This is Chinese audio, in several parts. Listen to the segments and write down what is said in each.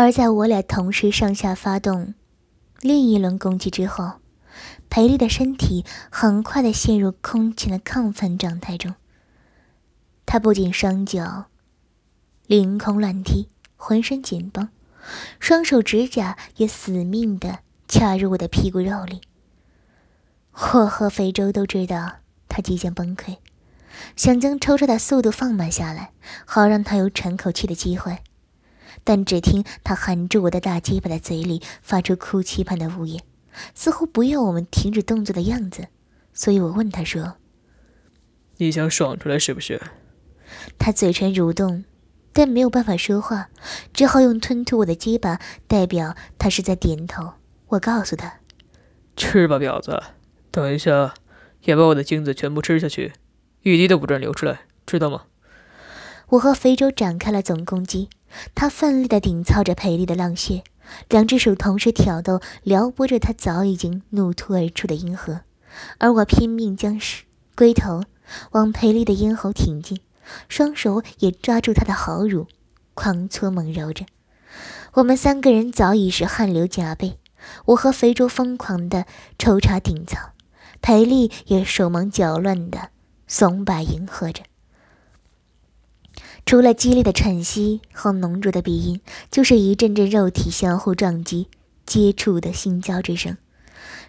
而在我俩同时上下发动另一轮攻击之后，裴丽的身体很快的陷入空前的亢奋状态中。她不仅双脚凌空乱踢，浑身紧绷，双手指甲也死命的掐入我的屁股肉里。我和肥周都知道他即将崩溃，想将抽插的速度放慢下来，好让他有喘口气的机会。但只听他含住我的大鸡巴的嘴里发出哭泣般的呜咽，似乎不要我们停止动作的样子。所以我问他说：“你想爽出来是不是？”他嘴唇蠕动，但没有办法说话，只好用吞吐我的鸡巴代表他是在点头。我告诉他：“吃吧，婊子。”等一下，也把我的精子全部吃下去，一滴都不准流出来，知道吗？我和肥周展开了总攻击，他奋力地顶操着裴丽的浪穴，两只手同时挑逗、撩拨着他早已经怒突而出的阴核，而我拼命将龟头往裴丽的咽喉挺进，双手也抓住她的好乳，狂搓猛揉着。我们三个人早已是汗流浃背，我和肥周疯狂地抽插顶操。裴丽也手忙脚乱的耸把迎合着，除了激烈的喘息和浓浊的鼻音，就是一阵阵肉体相互撞击、接触的心交之声。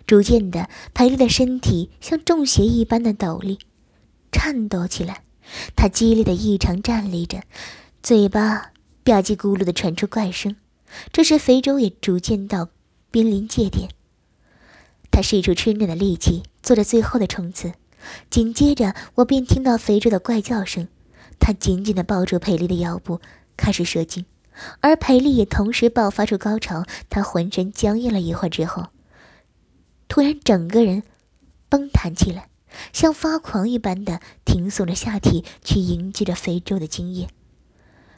逐渐的，裴丽的身体像中邪一般的抖立、颤抖起来，她激烈的异常站立着，嘴巴吧唧咕噜的传出怪声。这时，肥周也逐渐到濒临界点。他使出吃奶的力气，做着最后的冲刺。紧接着，我便听到肥周的怪叫声。他紧紧地抱住裴丽的腰部，开始射精，而裴丽也同时爆发出高潮。他浑身僵硬了一会儿之后，突然整个人崩弹起来，像发狂一般的挺耸着下体去迎接着非洲的精液。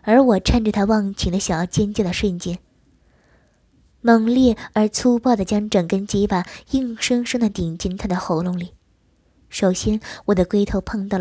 而我趁着他忘情的想要尖叫的瞬间。猛烈而粗暴地将整根鸡巴硬生生地顶进他的喉咙里。首先，我的龟头碰到了。